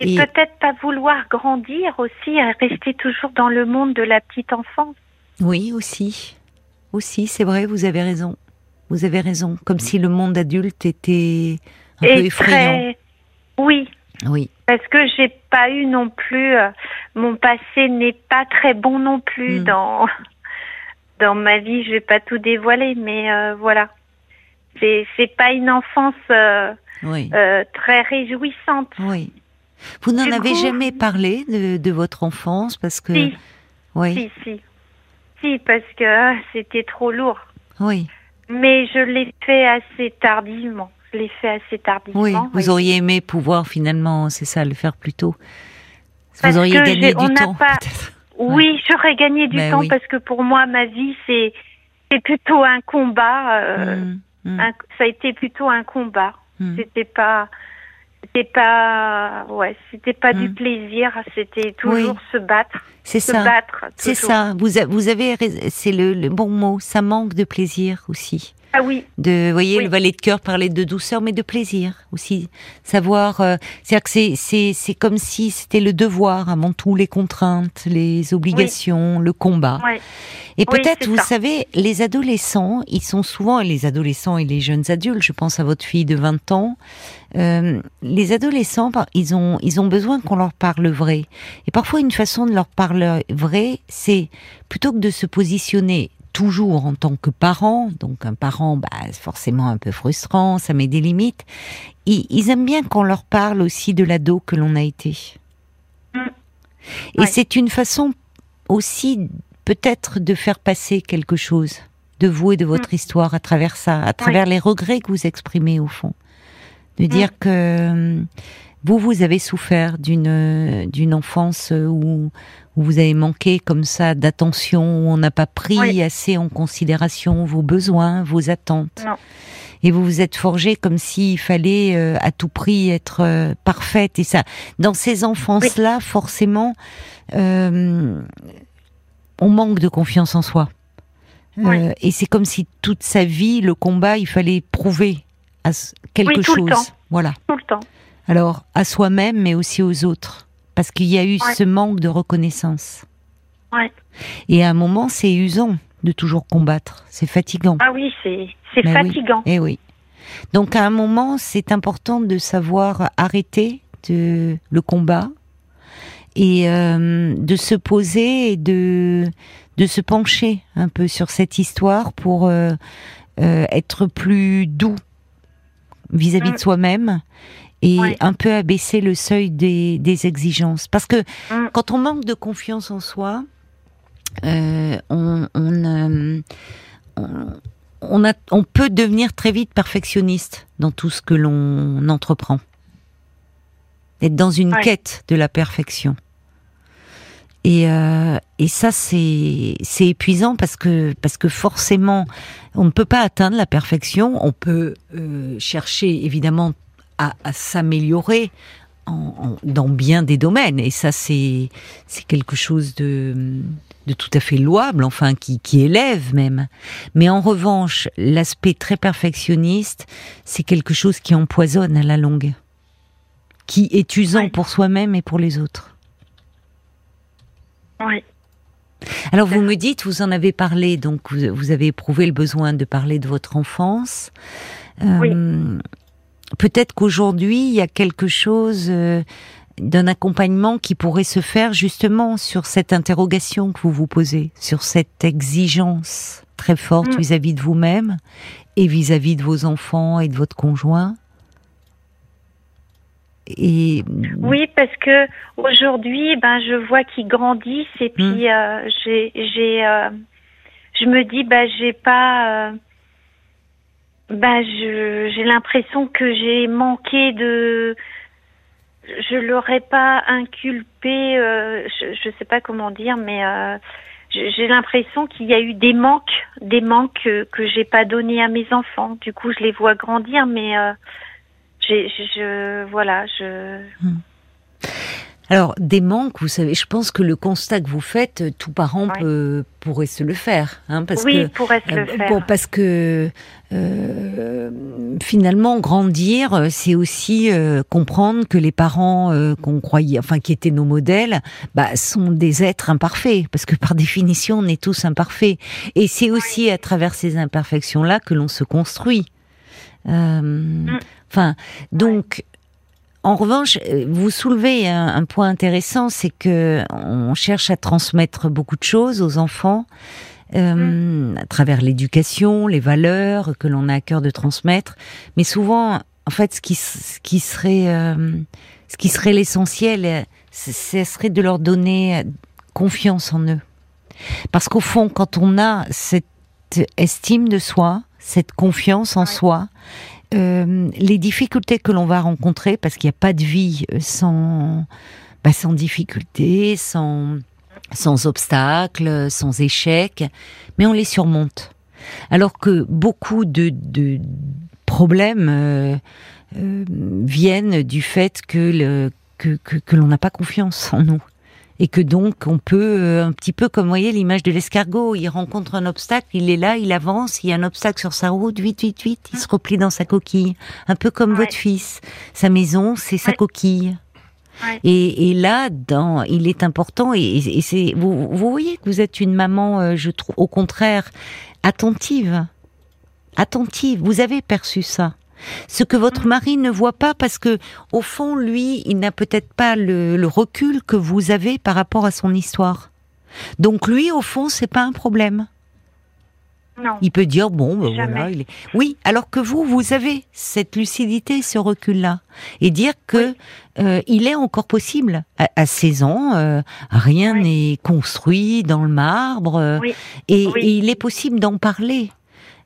Et, peut-être pas vouloir grandir aussi, rester toujours dans le monde de la petite enfance. Oui, aussi. Aussi, c'est vrai, vous avez raison. Vous avez raison. Comme si le monde adulte était un peu effrayant. Oui. Oui. Parce que j'ai pas eu non plus. Euh, mon passé n'est pas très bon non plus hmm. dans dans ma vie, je vais pas tout dévoiler, mais euh, voilà. C'est c'est pas une enfance euh, euh, très réjouissante. Oui. Vous n'en avez jamais parlé de, de, votre enfance parce que. Si. Oui. Si si. Si parce que ah, c'était trop lourd. Oui. Mais je l'ai fait assez tardivement. L'ai fait assez tardivement. Oui. Vous auriez aimé pouvoir finalement, c'est ça, le faire plus tôt. Vous auriez gagné du temps. Pas... Oui, j'aurais gagné du ben temps parce que pour moi, ma vie, c'est plutôt un combat. Euh, mmh, mmh. ça a été plutôt un combat. Mmh. C'était pas c'était pas ouais, c'était pas du plaisir. C'était toujours se battre. C'est ça. C'est ça. Vous, vous avez c'est le, le bon mot. Ça manque de plaisir aussi. Ah oui. De, vous voyez, le valet de cœur parlait de douceur, mais de plaisir aussi. Savoir, euh, c'est-à-dire que c'est, c'est, c'est comme si c'était le devoir avant tout, les contraintes, les obligations, le combat. Et peut-être, vous savez, les adolescents, ils sont souvent, les adolescents et les jeunes adultes, je pense à votre fille de 20 ans, euh, les adolescents, ils ont, ils ont besoin qu'on leur parle vrai. Et parfois, une façon de leur parler vrai, c'est plutôt que de se positionner toujours en tant que parent, donc un parent, bah, forcément un peu frustrant, ça met des limites. Ils, aiment bien qu'on leur parle aussi de l'ado que l'on a été. Et c'est une façon aussi peut-être de faire passer quelque chose de vous et de votre mm. histoire à travers ça, à travers les regrets que vous exprimez au fond. De dire mm. que vous, vous avez souffert d'une d'une enfance où, où, vous avez manqué comme ça d'attention, où on n'a pas pris assez en considération vos besoins, vos attentes. Et vous vous êtes forgé comme s'il fallait euh, à tout prix être euh, parfaite et ça. Dans ces enfances-là, forcément, euh, on manque de confiance en soi. et c'est comme si toute sa vie, le combat, il fallait prouver à quelque oui, tout chose. Le temps. Voilà. Tout le temps. Alors, à soi-même, mais aussi aux autres. Parce qu'il y a eu ce manque de reconnaissance. Ouais. Et à un moment, c'est usant de toujours combattre. C'est fatigant. Ah oui, c'est fatigant. Oui. Eh oui. Donc à un moment, c'est important de savoir arrêter de, le combat et euh, de se poser et de, de se pencher un peu sur cette histoire pour euh, euh, être plus doux vis-à-vis -vis de mm. soi-même et ouais. un peu abaisser le seuil des, des exigences. Parce que mm. quand on manque de confiance en soi, euh, on, on, euh, on, a, on peut devenir très vite perfectionniste dans tout ce que l'on entreprend. Être dans une ouais. quête de la perfection. Et, euh, et ça, c'est épuisant parce que, parce que forcément, on ne peut pas atteindre la perfection. On peut euh, chercher évidemment à, à s'améliorer en, en, dans bien des domaines. Et ça, c'est quelque chose de, de tout à fait louable, enfin qui, qui élève même. Mais en revanche, l'aspect très perfectionniste, c'est quelque chose qui empoisonne à la longue, qui est usant oui. pour soi-même et pour les autres. Oui. Alors vous me dites, vous en avez parlé, donc vous, vous avez éprouvé le besoin de parler de votre enfance. Euh, oui. Peut-être qu'aujourd'hui, il y a quelque chose euh, d'un accompagnement qui pourrait se faire justement sur cette interrogation que vous vous posez, sur cette exigence très forte vis-à-vis -vis de vous-même et vis-à-vis -vis de vos enfants et de votre conjoint. Et oui, parce que aujourd'hui, ben je vois qu'ils grandissent et puis mmh. euh, j'ai, j'ai, euh, je me dis, ben j'ai pas, je, j'ai l'impression que j'ai manqué de je l'aurais pas inculpé, euh, je ne sais pas comment dire, mais euh, j'ai l'impression qu'il y a eu des manques, des manques que, que j'ai pas donné à mes enfants. Du coup, je les vois grandir, mais euh, j'ai, je, voilà, je. Hmm. Alors, des manques, vous savez, je pense que le constat que vous faites, euh, tout parent peut, pourrait se le faire. Hein, parce oui, que, pourrait se le faire. Bon, parce que euh, finalement, grandir, euh, c'est aussi euh, comprendre que les parents euh, qu'on croyait, enfin qui étaient nos modèles, bah, sont des êtres imparfaits, parce que par définition, on est tous imparfaits. Et c'est aussi à travers ces imperfections-là que l'on se construit. Mm. Enfin, donc. En revanche, vous soulevez un, un point intéressant, c'est que on cherche à transmettre beaucoup de choses aux enfants euh, mmh. à travers l'éducation, les valeurs que l'on a à cœur de transmettre, mais souvent, en fait, ce qui, ce qui serait, euh, ce qui serait l'essentiel, ce serait de leur donner confiance en eux, parce qu'au fond, quand on a cette estime de soi, cette confiance en ouais. soi, euh, les difficultés que l'on va rencontrer, parce qu'il n'y a pas de vie sans, bah, sans difficultés, sans, sans obstacles, sans échecs, mais on les surmonte. Alors que beaucoup de, de problèmes euh, euh, viennent du fait que, le, que, que, que l'on n'a pas confiance en nous et que donc on peut euh, un petit peu comme vous voyez l'image de l'escargot, il rencontre un obstacle, il est là, il avance, il y a un obstacle sur sa route, vite, vite, vite, il se replie dans sa coquille, un peu comme ouais. votre fils. Sa maison, c'est sa coquille. Ouais. Et, et, là, dans, il est important, et, et c'est, vous, vous, voyez que vous êtes une maman, euh, je trouve, au contraire, attentive, attentive. Vous avez perçu ça ce que votre mari ne voit pas parce que au fond lui il n'a peut-être pas le, le, recul que vous avez par rapport à son histoire. Donc lui au fond c'est pas un problème. Non. il peut dire bon ben voilà il est oui alors que vous vous avez cette lucidité ce recul là et dire que oui. euh, il est encore possible. À, à 16 ans euh, rien n'est construit dans le marbre euh, oui. Et, et, il est possible d'en parler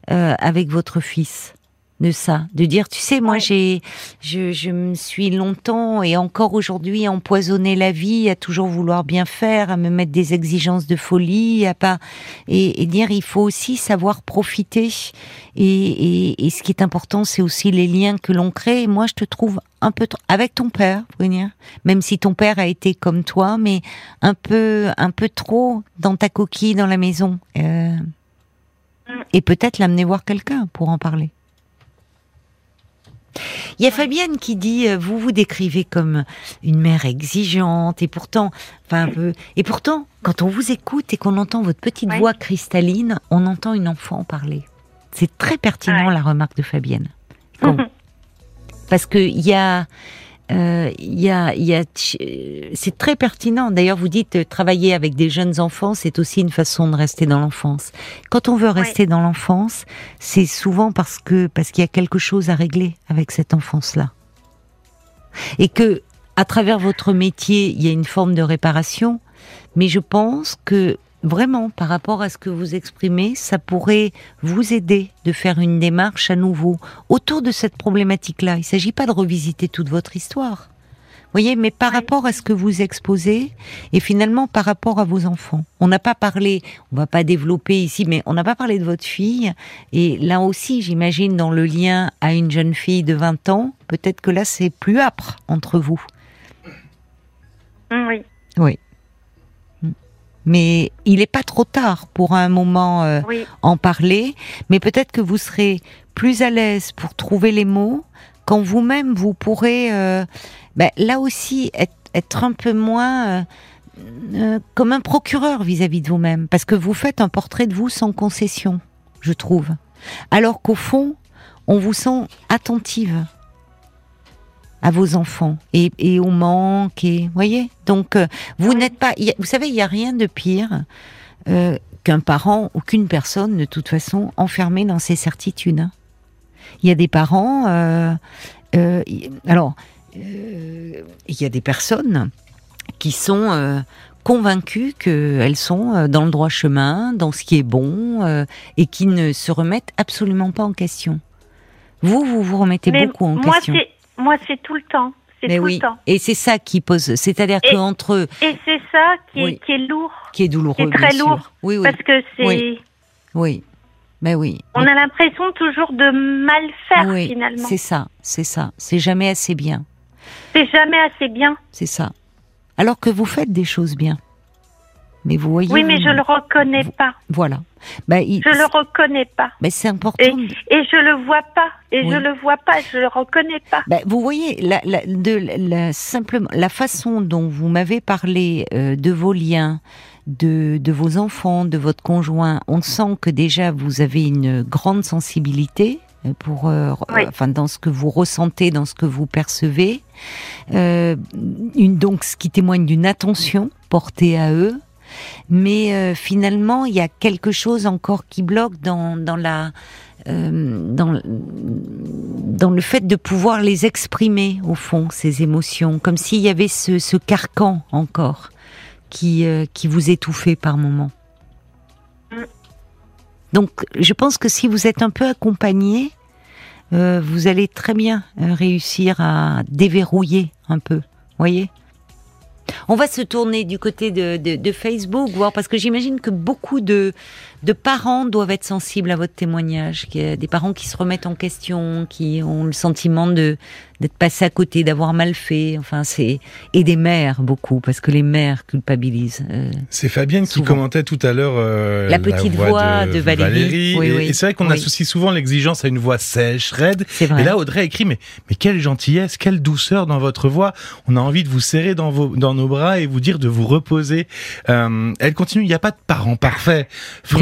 avec votre fils de ça, de dire, tu sais, moi j'ai, je, je me suis longtemps et encore aujourd'hui empoisonné la vie à toujours vouloir bien faire, à me mettre des exigences de folie, à pas et, dire il faut aussi savoir profiter et, et, et ce qui est important c'est aussi les liens que l'on crée. moi je te trouve un peu avec ton père, Brunia, même si ton père a été comme toi, mais un peu un peu trop dans ta coquille dans la maison. Euh, mm. et peut-être l'amener voir quelqu'un pour en parler. Il y a Fabienne qui dit euh, vous vous décrivez comme une mère exigeante et pourtant enfin un peu et pourtant quand on vous écoute et qu'on entend votre petite voix cristalline, on entend une enfant parler. C'est très pertinent la remarque de Fabienne. Parce que il y a euh, y a, y a, c'est très pertinent. D'ailleurs, vous dites euh, travailler avec des jeunes enfants, c'est aussi une façon de rester dans l'enfance. Quand on veut rester dans l'enfance, c'est souvent parce que parce qu'il y a quelque chose à régler avec cette enfance-là, et que à travers votre métier, il y a une forme de réparation. Mais je pense que vraiment, par rapport à ce que vous exprimez, ça pourrait vous aider de faire une démarche à nouveau autour de cette problématique-là. Il ne s'agit pas de revisiter toute votre histoire. Voyez, mais par rapport à ce que vous exposez et finalement par rapport à vos enfants. On n'a pas parlé, on va pas développer ici, mais on n'a pas parlé de votre fille. Et là aussi, j'imagine, dans le lien à une jeune fille de 20 ans, peut-être que là, c'est plus âpre entre vous. Oui. Oui mais il n'est pas trop tard pour un moment euh, en parler. Mais peut-être que vous serez plus à l'aise pour trouver les mots quand vous-même vous pourrez, euh, ben, là aussi, être, un peu moins euh, comme un procureur vis-à-vis de vous-même, parce que vous faites un portrait de vous sans concession, je trouve. Alors qu'au fond, on vous sent attentive à vos enfants et, et au manque et voyez donc euh, vous n'êtes pas vous savez il y a rien de pire euh, qu'un parent ou qu'une personne de toute façon enfermée dans ses certitudes hein. il y a des parents euh, alors il y a des personnes qui sont convaincues qu'elles sont dans le droit chemin, dans ce qui est bon, et qui ne se remettent absolument pas en question. Vous, vous vous remettez beaucoup en moi, question. Moi, c'est tout le temps. Mais oui. Et c'est ça qui pose. C'est-à-dire qu'entre. Et c'est ça qui est, qui est, lourd. Qui est douloureux. Qui est très lourd. Oui, oui. Parce que c'est. Oui. Mais oui. On a l'impression toujours de mal faire oui, finalement. C'est ça, c'est ça. C'est jamais assez bien. C'est jamais assez bien. C'est ça. Alors que vous faites des choses bien. Mais vous voyez. Oui, mais je le reconnais pas. Voilà. Ben, Je le reconnais pas. Mais c'est important. Et, je le vois pas. Et je le vois pas. Je le reconnais pas. Ben, vous voyez, la, de, la, simplement, la façon dont vous m'avez parlé euh, de vos liens, de, de vos enfants, de votre conjoint, on sent que déjà vous avez une grande sensibilité euh, pour, euh, enfin, dans ce que vous ressentez, dans ce que vous percevez, une, donc ce qui témoigne d'une attention portée à eux, mais euh, finalement, il y a quelque chose encore qui bloque dans, dans la euh, dans, le fait de pouvoir les exprimer au fond ces émotions, comme s'il y avait ce, ce carcan encore qui euh, qui vous étouffait par moments. Donc, je pense que si vous êtes un peu accompagné, vous allez très bien réussir à déverrouiller un peu, voyez? On va se tourner du côté de, de, Facebook, voir parce que j'imagine que beaucoup de, de parents doivent être sensibles à votre témoignage. Des parents qui se remettent en question, qui ont le sentiment de d'être passés à côté, d'avoir mal fait. Enfin, c'est et des mères beaucoup parce que les mères culpabilisent. Euh, c'est Fabienne qui commentait tout à l'heure euh, la petite voix, de, Valérie. et, c'est vrai qu'on associe souvent l'exigence à une voix sèche, raide. Et là, Audrey écrit mais mais quelle gentillesse, quelle douceur dans votre voix. On a envie de vous serrer dans vos dans nos bras et vous dire de vous reposer. Euh, elle continue. Il n'y a pas de parents parfaits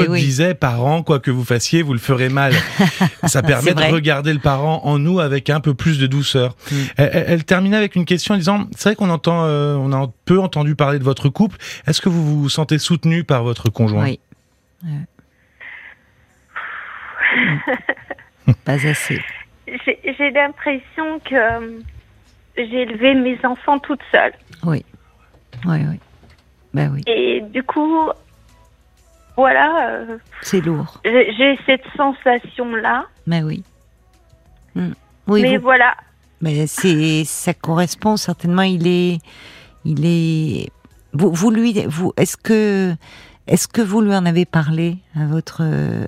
disait, parents, quoi que vous fassiez, vous le ferez mal. Ça permet de regarder le parent en nous avec un peu plus de douceur. Mm. Elle, terminait avec une question en disant, c'est vrai qu'on entend, euh, on a peu entendu parler de votre couple. Est-ce que vous vous sentez soutenu par votre conjoint? Oui. Pas assez. J'ai l'impression que euh, j'ai élevé mes enfants toute seule. Oui. Oui, oui. Ben oui. Et du coup, voilà. c'est lourd. J'ai cette sensation-là. Mais oui. Mm. Oui, Mais voilà. Mais c'est, ça correspond certainement. Il est, il est. Vous, vous lui, vous, est-ce que, est-ce que vous lui en avez parlé à votre,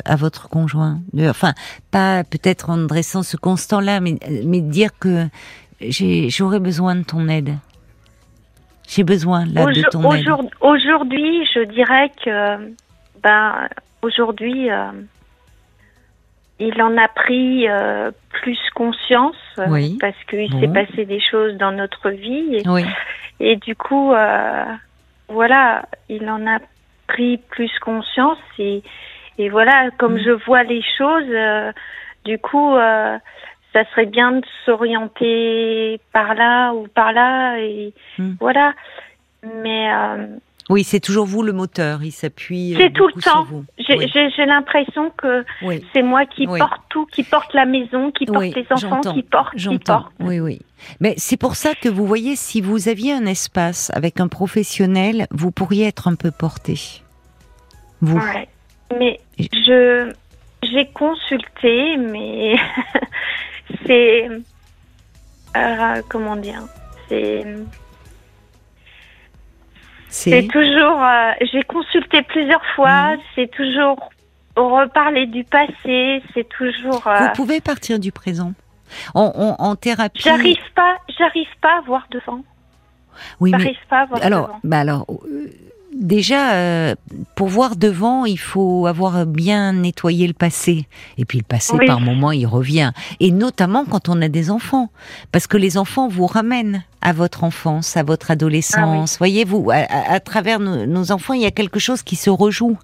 à votre conjoint? Enfin, pas peut-être en dressant ce constant-là, mais, mais dire que j'aurais besoin de ton aide. J'ai besoin là de ton aide. Aujourd'hui, je dirais que, ben, aujourd'hui. Euh, il en a pris euh, plus conscience parce qu'il s'est passé des choses dans notre vie et, et du coup euh, voilà il en a pris plus conscience et, et voilà comme mm. je vois les choses euh, du coup ça serait bien de s'orienter par là ou par là et mm. voilà mais oui, c'est toujours vous le moteur. Il s'appuie. Euh, c'est tout le temps. J'ai l'impression que c'est moi qui porte tout, qui porte la maison, qui porte les enfants, qui porte, qui porte. Oui, oui. Mais c'est pour ça que vous voyez, si vous aviez un espace avec un professionnel, vous pourriez être un peu porté. Vous. Mais je j'ai consulté, mais c'est euh, comment dire, c'est c'est toujours. Euh, j'ai consulté plusieurs fois. Mhm. C'est toujours reparler du passé. C'est toujours. Euh, Vous pouvez partir du présent. En, thérapie. J'arrive pas. J'arrive pas à voir devant. Oui, mais pas à voir alors, devant. Bah alors, euh, déjà, euh, pour voir devant, il faut avoir bien nettoyé le passé. Et puis le passé, par moment, il revient. Et notamment quand on a des enfants. Parce que les enfants vous ramènent à votre enfance, à votre adolescence. Ah Voyez-vous, à, travers nos, enfants, il y a quelque chose qui se rejoue.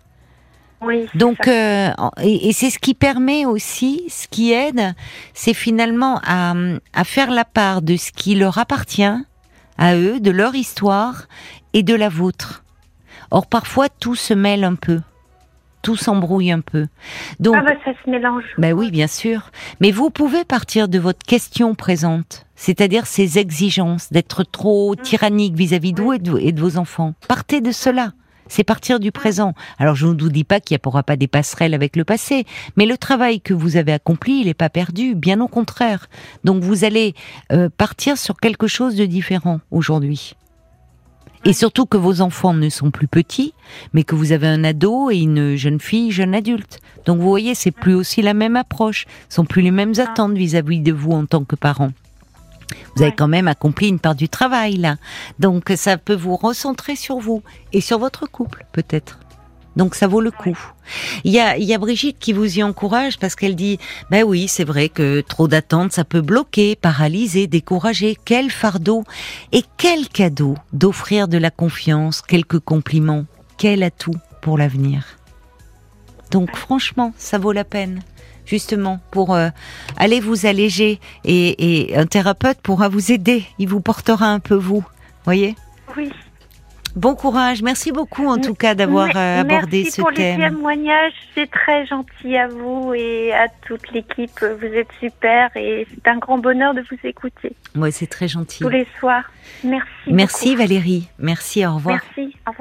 Oui, Donc, euh, et, c'est ce qui permet aussi, ce qui aide, c'est finalement à, à faire la part de ce qui leur appartient à eux, de leur histoire et de la vôtre. Or, parfois, tout se mêle un peu. Tout s'embrouille un peu. Donc, ah bah ça se mélange. Ben oui, bien sûr. Mais vous pouvez partir de votre question présente, c'est-à-dire ces exigences d'être trop mmh. tyrannique vis-à-vis de vous et de, vos enfants. Partez de cela. C'est partir du présent. Alors je ne vous dis pas qu'il n'y aura pas des passerelles avec le passé, mais le travail que vous avez accompli, il n'est pas perdu, bien au contraire. Donc vous allez euh, partir sur quelque chose de différent aujourd'hui. Et surtout que vos enfants ne sont plus petits, mais que vous avez un ado et une jeune fille, jeune adulte. Donc vous voyez, c'est plus aussi la même approche, ce sont plus les mêmes ah. attentes vis-à-vis de vous en tant que parents. Vous avez quand même accompli une part du travail là. Donc ça peut vous recentrer sur vous et sur votre couple peut-être. Donc ça vaut le coup. Il y a, il y a Brigitte qui vous y encourage parce qu'elle dit, ben oui, c'est vrai que trop d'attentes, ça peut bloquer, paralyser, décourager. Quel fardeau et quel cadeau d'offrir de la confiance, quelques compliments, quel atout pour l'avenir. Donc franchement, ça vaut la peine justement pour euh, aller vous alléger et, et un thérapeute pourra vous aider. Il vous portera un peu vous, voyez? Oui. Bon courage. Merci beaucoup en tout cas d'avoir euh, abordé ce thème. Merci pour les témoignages. C'est très gentil à vous et à toute l'équipe. Vous êtes super et c'est un grand bonheur de vous écouter. Oui, c'est très gentil. Tous les soirs. Merci. Merci Valérie. Merci. Au revoir. Merci. Au revoir.